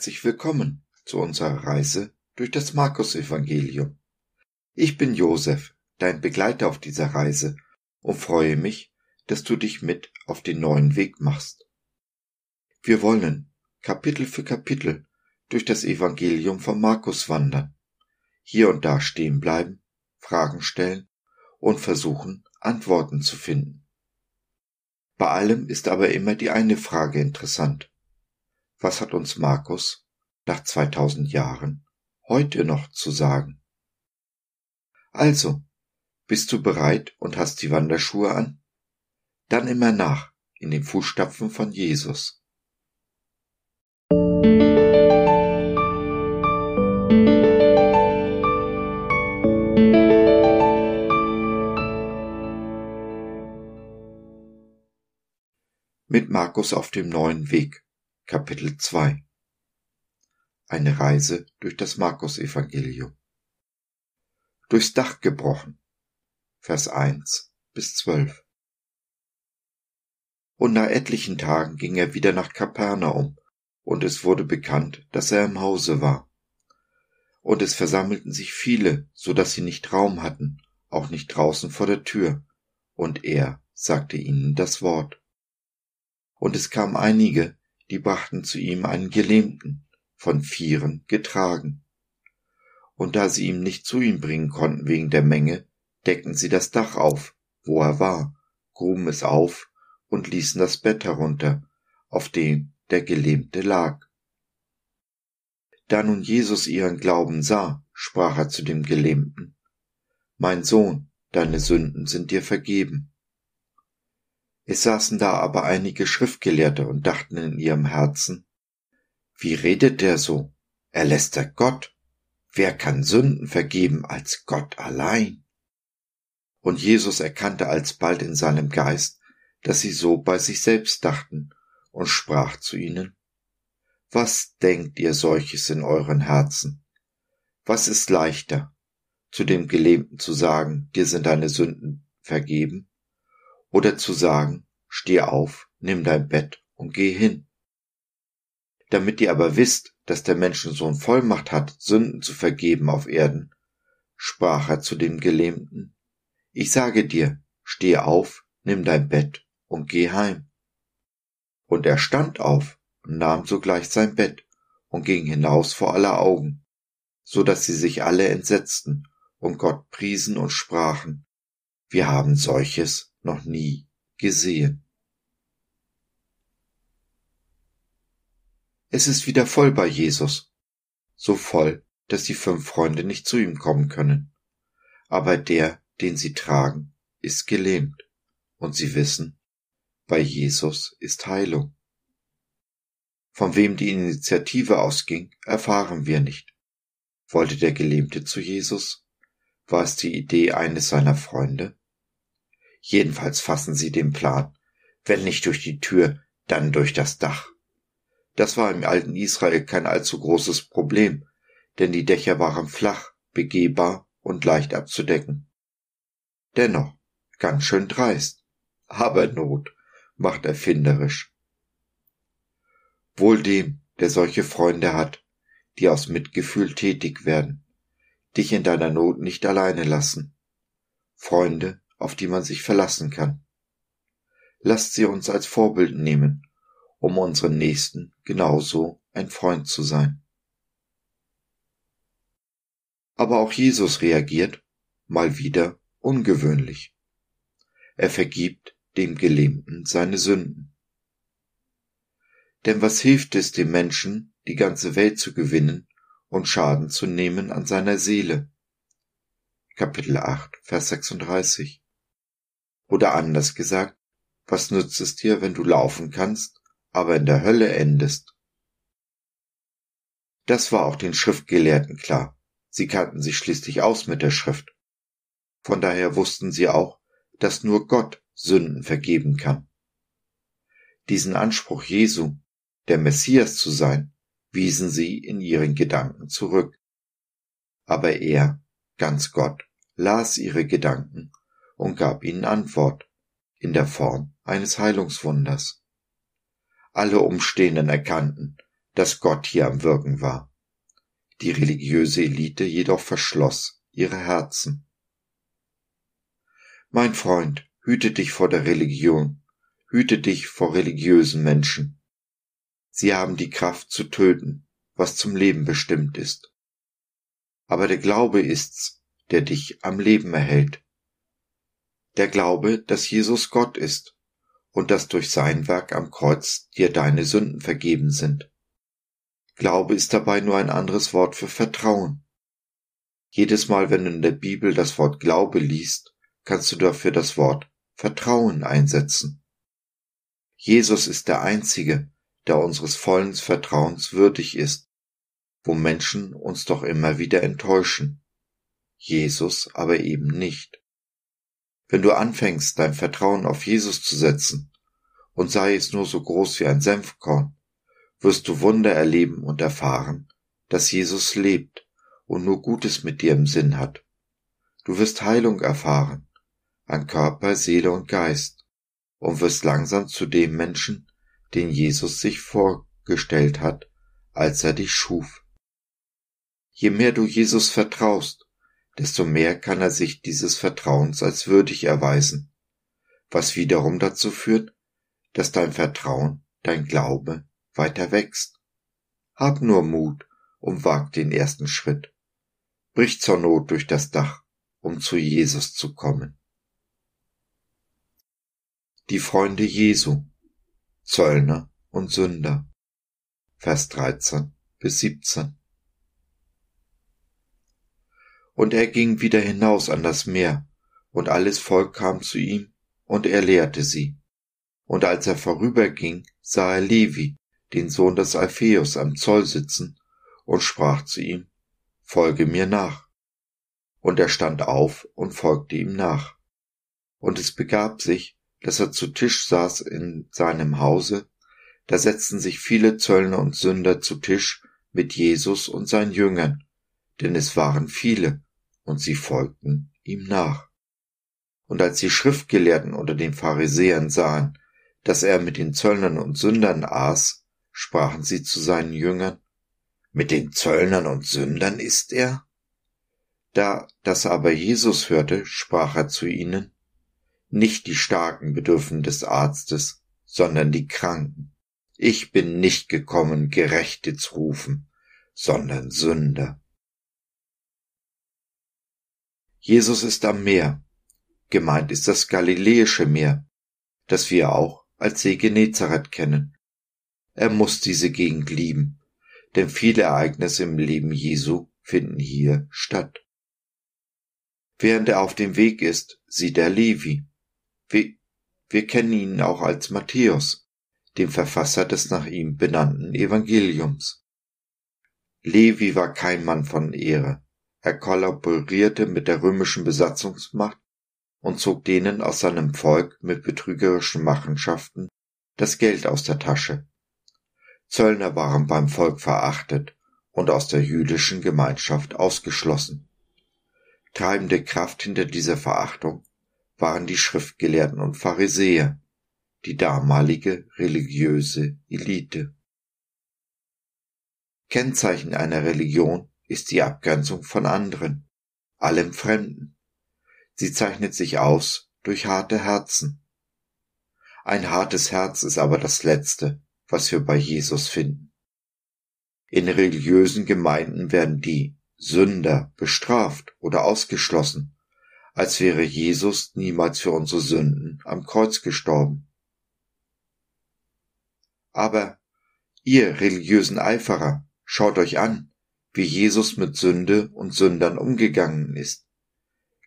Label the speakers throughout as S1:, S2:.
S1: herzlich willkommen zu unserer Reise durch das Markus-Evangelium. Ich bin Josef, dein Begleiter auf dieser Reise und freue mich, dass du dich mit auf den neuen Weg machst. Wir wollen Kapitel für Kapitel durch das Evangelium von Markus wandern, hier und da stehen bleiben, Fragen stellen und versuchen, Antworten zu finden. Bei allem ist aber immer die eine Frage interessant. Was hat uns Markus nach 2000 Jahren heute noch zu sagen? Also, bist du bereit und hast die Wanderschuhe an? Dann immer nach in den Fußstapfen von Jesus. Mit Markus auf dem neuen Weg. Kapitel 2 Eine Reise durch das Markus-Evangelium. Durchs Dach gebrochen. Vers 1 bis 12. Und nach etlichen Tagen ging er wieder nach Kapernaum, und es wurde bekannt, dass er im Hause war. Und es versammelten sich viele, so dass sie nicht Raum hatten, auch nicht draußen vor der Tür, und er sagte ihnen das Wort. Und es kamen einige, die brachten zu ihm einen Gelähmten, von Vieren getragen. Und da sie ihn nicht zu ihm bringen konnten wegen der Menge, deckten sie das Dach auf, wo er war, gruben es auf und ließen das Bett herunter, auf dem der Gelähmte lag. Da nun Jesus ihren Glauben sah, sprach er zu dem Gelähmten, Mein Sohn, deine Sünden sind dir vergeben. Es saßen da aber einige Schriftgelehrte und dachten in ihrem Herzen, wie redet der so? Er lästert Gott. Wer kann Sünden vergeben als Gott allein? Und Jesus erkannte alsbald in seinem Geist, dass sie so bei sich selbst dachten und sprach zu ihnen, Was denkt ihr solches in euren Herzen? Was ist leichter, zu dem Gelähmten zu sagen, dir sind deine Sünden vergeben, oder zu sagen, steh auf, nimm dein Bett und geh hin. Damit ihr aber wisst, dass der Menschensohn Vollmacht hat, Sünden zu vergeben auf Erden, sprach er zu dem Gelähmten, ich sage dir, steh auf, nimm dein Bett und geh heim. Und er stand auf und nahm sogleich sein Bett und ging hinaus vor aller Augen, so dass sie sich alle entsetzten und Gott priesen und sprachen, wir haben solches noch nie gesehen. Es ist wieder voll bei Jesus, so voll, dass die fünf Freunde nicht zu ihm kommen können. Aber der, den sie tragen, ist gelähmt, und sie wissen, bei Jesus ist Heilung. Von wem die Initiative ausging, erfahren wir nicht. Wollte der Gelähmte zu Jesus? War es die Idee eines seiner Freunde? Jedenfalls fassen sie den Plan, wenn nicht durch die Tür, dann durch das Dach. Das war im alten Israel kein allzu großes Problem, denn die Dächer waren flach, begehbar und leicht abzudecken. Dennoch ganz schön dreist. Aber Not macht erfinderisch. Wohl dem, der solche Freunde hat, die aus Mitgefühl tätig werden, dich in deiner Not nicht alleine lassen. Freunde, auf die man sich verlassen kann. Lasst sie uns als Vorbild nehmen, um unseren Nächsten genauso ein Freund zu sein. Aber auch Jesus reagiert, mal wieder, ungewöhnlich. Er vergibt dem Gelähmten seine Sünden. Denn was hilft es dem Menschen, die ganze Welt zu gewinnen und Schaden zu nehmen an seiner Seele? Kapitel 8, Vers 36 oder anders gesagt, was nützt es dir, wenn du laufen kannst, aber in der Hölle endest? Das war auch den Schriftgelehrten klar. Sie kannten sich schließlich aus mit der Schrift. Von daher wussten sie auch, dass nur Gott Sünden vergeben kann. Diesen Anspruch Jesu, der Messias zu sein, wiesen sie in ihren Gedanken zurück. Aber er, ganz Gott, las ihre Gedanken und gab ihnen Antwort in der Form eines Heilungswunders. Alle Umstehenden erkannten, dass Gott hier am Wirken war. Die religiöse Elite jedoch verschloss ihre Herzen. Mein Freund, hüte dich vor der Religion, hüte dich vor religiösen Menschen. Sie haben die Kraft zu töten, was zum Leben bestimmt ist. Aber der Glaube ist's, der dich am Leben erhält. Der Glaube, dass Jesus Gott ist und dass durch sein Werk am Kreuz dir deine Sünden vergeben sind. Glaube ist dabei nur ein anderes Wort für Vertrauen. Jedes Mal, wenn du in der Bibel das Wort Glaube liest, kannst du dafür das Wort Vertrauen einsetzen. Jesus ist der Einzige, der unseres vollen Vertrauens würdig ist, wo Menschen uns doch immer wieder enttäuschen. Jesus aber eben nicht. Wenn du anfängst, dein Vertrauen auf Jesus zu setzen, und sei es nur so groß wie ein Senfkorn, wirst du Wunder erleben und erfahren, dass Jesus lebt und nur Gutes mit dir im Sinn hat. Du wirst Heilung erfahren, an Körper, Seele und Geist, und wirst langsam zu dem Menschen, den Jesus sich vorgestellt hat, als er dich schuf. Je mehr du Jesus vertraust, desto mehr kann er sich dieses Vertrauens als würdig erweisen, was wiederum dazu führt, dass dein Vertrauen, dein Glaube weiter wächst. Hab nur Mut und wag den ersten Schritt. Brich zur Not durch das Dach, um zu Jesus zu kommen. Die Freunde Jesu, Zöllner und Sünder. Vers 13 bis 17. Und er ging wieder hinaus an das Meer, und alles Volk kam zu ihm, und er lehrte sie. Und als er vorüberging, sah er Levi, den Sohn des Alpheus, am Zoll sitzen, und sprach zu ihm, Folge mir nach. Und er stand auf und folgte ihm nach. Und es begab sich, dass er zu Tisch saß in seinem Hause, da setzten sich viele Zöllner und Sünder zu Tisch mit Jesus und seinen Jüngern, denn es waren viele, und sie folgten ihm nach. Und als die Schriftgelehrten unter den Pharisäern sahen, dass er mit den Zöllnern und Sündern aß, sprachen sie zu seinen Jüngern, mit den Zöllnern und Sündern ist er? Da das aber Jesus hörte, sprach er zu ihnen, nicht die Starken bedürfen des Arztes, sondern die Kranken. Ich bin nicht gekommen, Gerechte zu rufen, sondern Sünder. Jesus ist am Meer. Gemeint ist das Galiläische Meer, das wir auch als See Genezareth kennen. Er muss diese Gegend lieben, denn viele Ereignisse im Leben Jesu finden hier statt. Während er auf dem Weg ist, sieht er Levi. Wir, wir kennen ihn auch als Matthäus, dem Verfasser des nach ihm benannten Evangeliums. Levi war kein Mann von Ehre. Er kollaborierte mit der römischen Besatzungsmacht und zog denen aus seinem Volk mit betrügerischen Machenschaften das Geld aus der Tasche. Zöllner waren beim Volk verachtet und aus der jüdischen Gemeinschaft ausgeschlossen. Treibende Kraft hinter dieser Verachtung waren die Schriftgelehrten und Pharisäer, die damalige religiöse Elite. Kennzeichen einer Religion ist die Abgrenzung von anderen, allem Fremden. Sie zeichnet sich aus durch harte Herzen. Ein hartes Herz ist aber das Letzte, was wir bei Jesus finden. In religiösen Gemeinden werden die Sünder bestraft oder ausgeschlossen, als wäre Jesus niemals für unsere Sünden am Kreuz gestorben. Aber ihr religiösen Eiferer, schaut euch an, wie Jesus mit Sünde und Sündern umgegangen ist.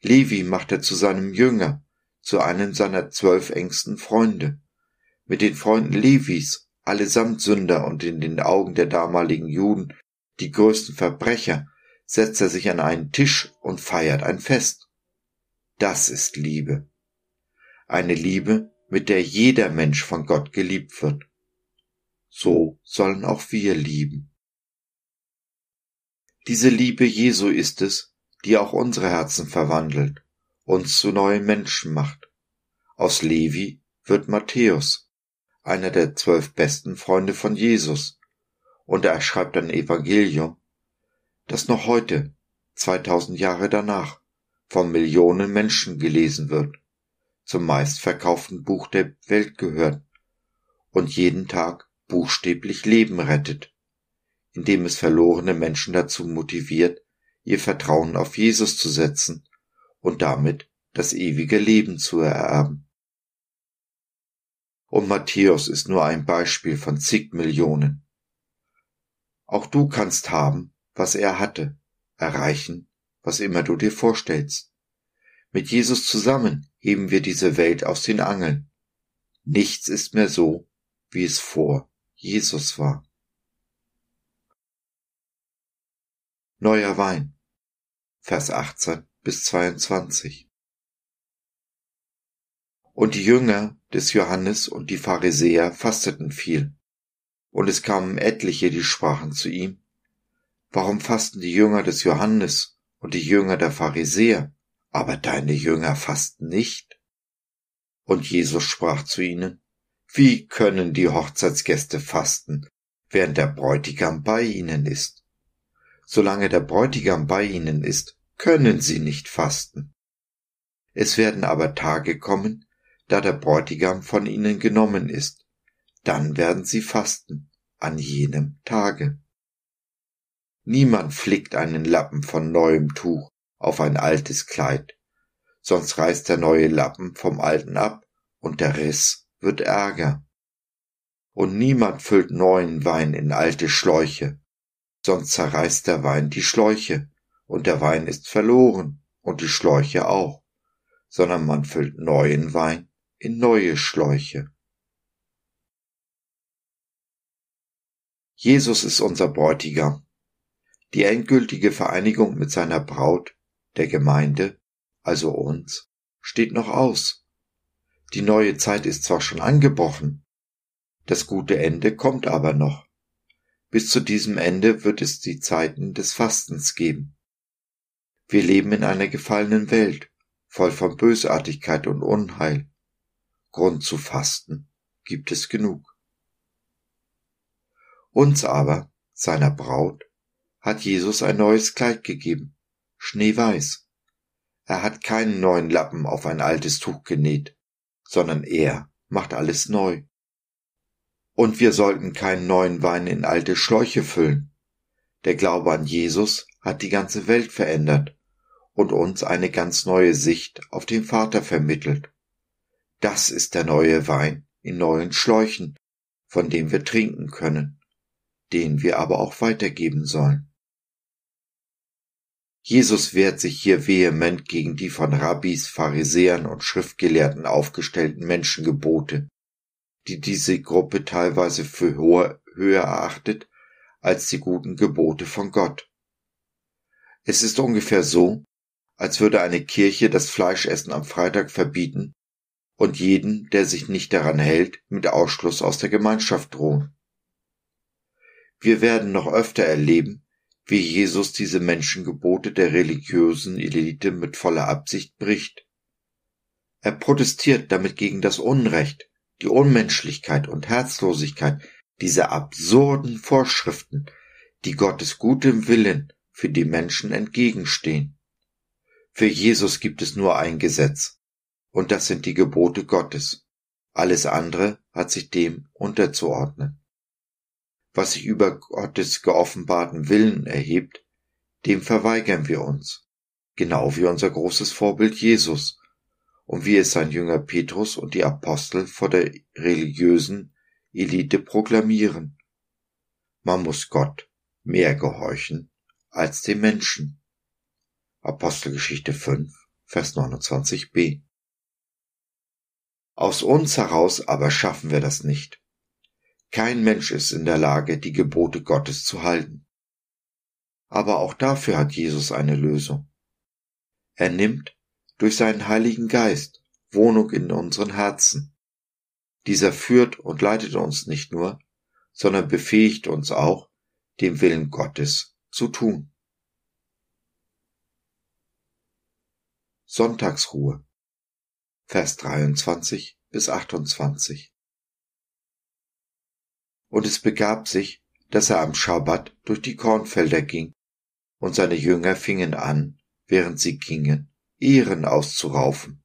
S1: Levi macht er zu seinem Jünger, zu einem seiner zwölf engsten Freunde. Mit den Freunden Levis, allesamt Sünder und in den Augen der damaligen Juden die größten Verbrecher, setzt er sich an einen Tisch und feiert ein Fest. Das ist Liebe. Eine Liebe, mit der jeder Mensch von Gott geliebt wird. So sollen auch wir lieben. Diese Liebe Jesu ist es, die auch unsere Herzen verwandelt, uns zu neuen Menschen macht. Aus Levi wird Matthäus, einer der zwölf besten Freunde von Jesus, Und er schreibt ein Evangelium, das noch heute, 2000 Jahre danach, von Millionen Menschen gelesen wird, zum meistverkauften Buch der Welt gehört und jeden Tag buchstäblich Leben rettet, indem es verlorene Menschen dazu motiviert, ihr Vertrauen auf Jesus zu setzen und damit das ewige Leben zu ererben. Und Matthäus ist nur ein Beispiel von zig Millionen. Auch du kannst haben, was er hatte, erreichen, was immer du dir vorstellst. Mit Jesus zusammen heben wir diese Welt aus den Angeln. Nichts ist mehr so, wie es vor Jesus war. Neuer Wein. Vers 18 bis 22. Und die Jünger des Johannes und die Pharisäer fasteten viel. Und es kamen etliche, die sprachen zu ihm, Warum fasten die Jünger des Johannes und die Jünger der Pharisäer, aber deine Jünger fasten nicht? Und Jesus sprach zu ihnen, Wie können die Hochzeitsgäste fasten, während der Bräutigam bei ihnen ist? Solange der Bräutigam bei ihnen ist, können sie nicht fasten. Es werden aber Tage kommen, da der Bräutigam von ihnen genommen ist, dann werden sie fasten an jenem Tage. Niemand flickt einen Lappen von neuem Tuch auf ein altes Kleid, sonst reißt der neue Lappen vom alten ab und der Riss wird ärger. Und niemand füllt neuen Wein in alte Schläuche, sonst zerreißt der Wein die Schläuche und der Wein ist verloren und die Schläuche auch, sondern man füllt neuen Wein in neue Schläuche. Jesus ist unser Bräutigam. Die endgültige Vereinigung mit seiner Braut, der Gemeinde, also uns, steht noch aus. Die neue Zeit ist zwar schon angebrochen, das gute Ende kommt aber noch. Bis zu diesem Ende wird es die Zeiten des Fastens geben. Wir leben in einer gefallenen Welt, voll von Bösartigkeit und Unheil. Grund zu fasten gibt es genug. Uns aber, seiner Braut, hat Jesus ein neues Kleid gegeben, schneeweiß. Er hat keinen neuen Lappen auf ein altes Tuch genäht, sondern er macht alles neu. Und wir sollten keinen neuen Wein in alte Schläuche füllen. Der Glaube an Jesus hat die ganze Welt verändert und uns eine ganz neue Sicht auf den Vater vermittelt. Das ist der neue Wein in neuen Schläuchen, von dem wir trinken können, den wir aber auch weitergeben sollen. Jesus wehrt sich hier vehement gegen die von Rabbis, Pharisäern und Schriftgelehrten aufgestellten Menschengebote, die diese Gruppe teilweise für höher erachtet als die guten Gebote von Gott. Es ist ungefähr so, als würde eine Kirche das Fleischessen am Freitag verbieten und jeden, der sich nicht daran hält, mit Ausschluss aus der Gemeinschaft drohen. Wir werden noch öfter erleben, wie Jesus diese Menschengebote der religiösen Elite mit voller Absicht bricht. Er protestiert damit gegen das Unrecht, die Unmenschlichkeit und Herzlosigkeit dieser absurden Vorschriften, die Gottes gutem Willen für die Menschen entgegenstehen. Für Jesus gibt es nur ein Gesetz, und das sind die Gebote Gottes. Alles andere hat sich dem unterzuordnen. Was sich über Gottes geoffenbarten Willen erhebt, dem verweigern wir uns, genau wie unser großes Vorbild Jesus und wie es sein Jünger Petrus und die Apostel vor der religiösen Elite proklamieren. Man muss Gott mehr gehorchen als dem Menschen. Apostelgeschichte 5, Vers 29b. Aus uns heraus aber schaffen wir das nicht. Kein Mensch ist in der Lage, die Gebote Gottes zu halten. Aber auch dafür hat Jesus eine Lösung. Er nimmt durch seinen Heiligen Geist Wohnung in unseren Herzen. Dieser führt und leitet uns nicht nur, sondern befähigt uns auch, dem Willen Gottes zu tun. Sonntagsruhe. Vers 23 bis 28. Und es begab sich, dass er am Schabbat durch die Kornfelder ging, und seine Jünger fingen an, während sie gingen, Ehren auszuraufen.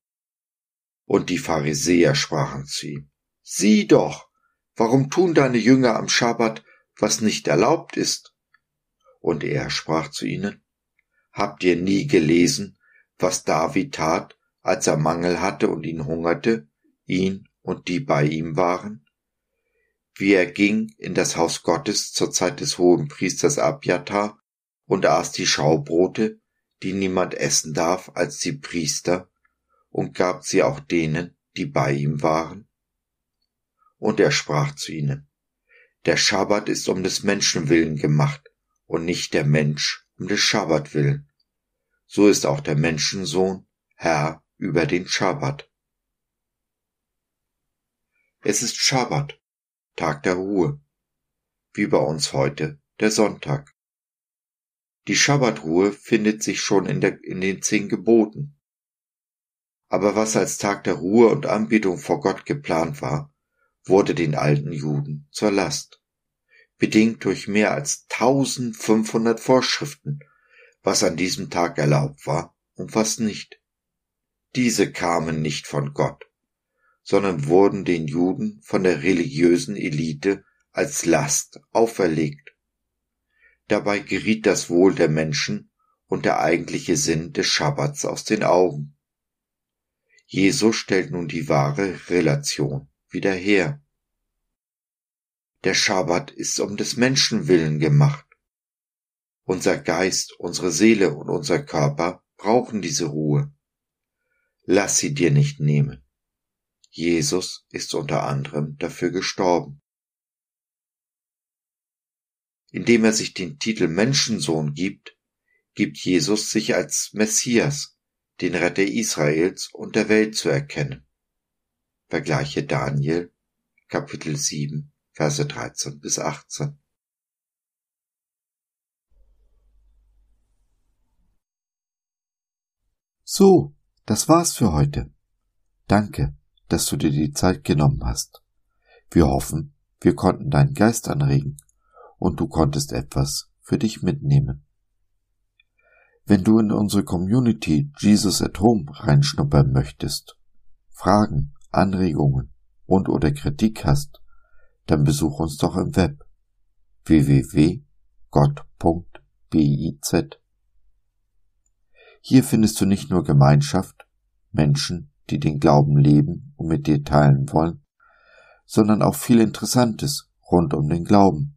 S1: Und die Pharisäer sprachen zu ihm, Sieh doch, warum tun deine Jünger am Schabbat, was nicht erlaubt ist? Und er sprach zu ihnen, Habt ihr nie gelesen, was David tat, als er Mangel hatte und ihn hungerte, ihn und die bei ihm waren? Wie er ging in das Haus Gottes zur Zeit des hohen Priesters Abjatar und aß die Schaubrote, die niemand essen darf als die Priester, und gab sie auch denen, die bei ihm waren? Und er sprach zu ihnen, der Schabbat ist um des Menschen willen gemacht und nicht der Mensch um des Schabbat willen. So ist auch der Menschensohn Herr über den Schabbat. Es ist Schabbat, Tag der Ruhe, wie bei uns heute der Sonntag. Die Schabbatruhe findet sich schon in, der, in den zehn Geboten. Aber was als Tag der Ruhe und Anbetung vor Gott geplant war, wurde den alten Juden zur Last, bedingt durch mehr als 1500 Vorschriften, was an diesem Tag erlaubt war und was nicht. Diese kamen nicht von Gott, sondern wurden den Juden von der religiösen Elite als Last auferlegt. Dabei geriet das Wohl der Menschen und der eigentliche Sinn des Schabbats aus den Augen. Jesus stellt nun die wahre Relation wieder her. Der Schabbat ist um des Menschen willen gemacht. Unser Geist, unsere Seele und unser Körper brauchen diese Ruhe. Lass sie dir nicht nehmen. Jesus ist unter anderem dafür gestorben. Indem er sich den Titel Menschensohn gibt, gibt Jesus sich als Messias, den Retter Israels und der Welt zu erkennen. Vergleiche Daniel Kapitel 7 Verse 13 bis 18.
S2: So, das war's für heute. Danke, dass du dir die Zeit genommen hast. Wir hoffen, wir konnten deinen Geist anregen und du konntest etwas für dich mitnehmen. Wenn du in unsere Community Jesus at Home reinschnuppern möchtest, Fragen, Anregungen und oder Kritik hast, dann besuch uns doch im Web www.gott.biz. Hier findest du nicht nur Gemeinschaft, Menschen, die den Glauben leben und mit dir teilen wollen, sondern auch viel Interessantes rund um den Glauben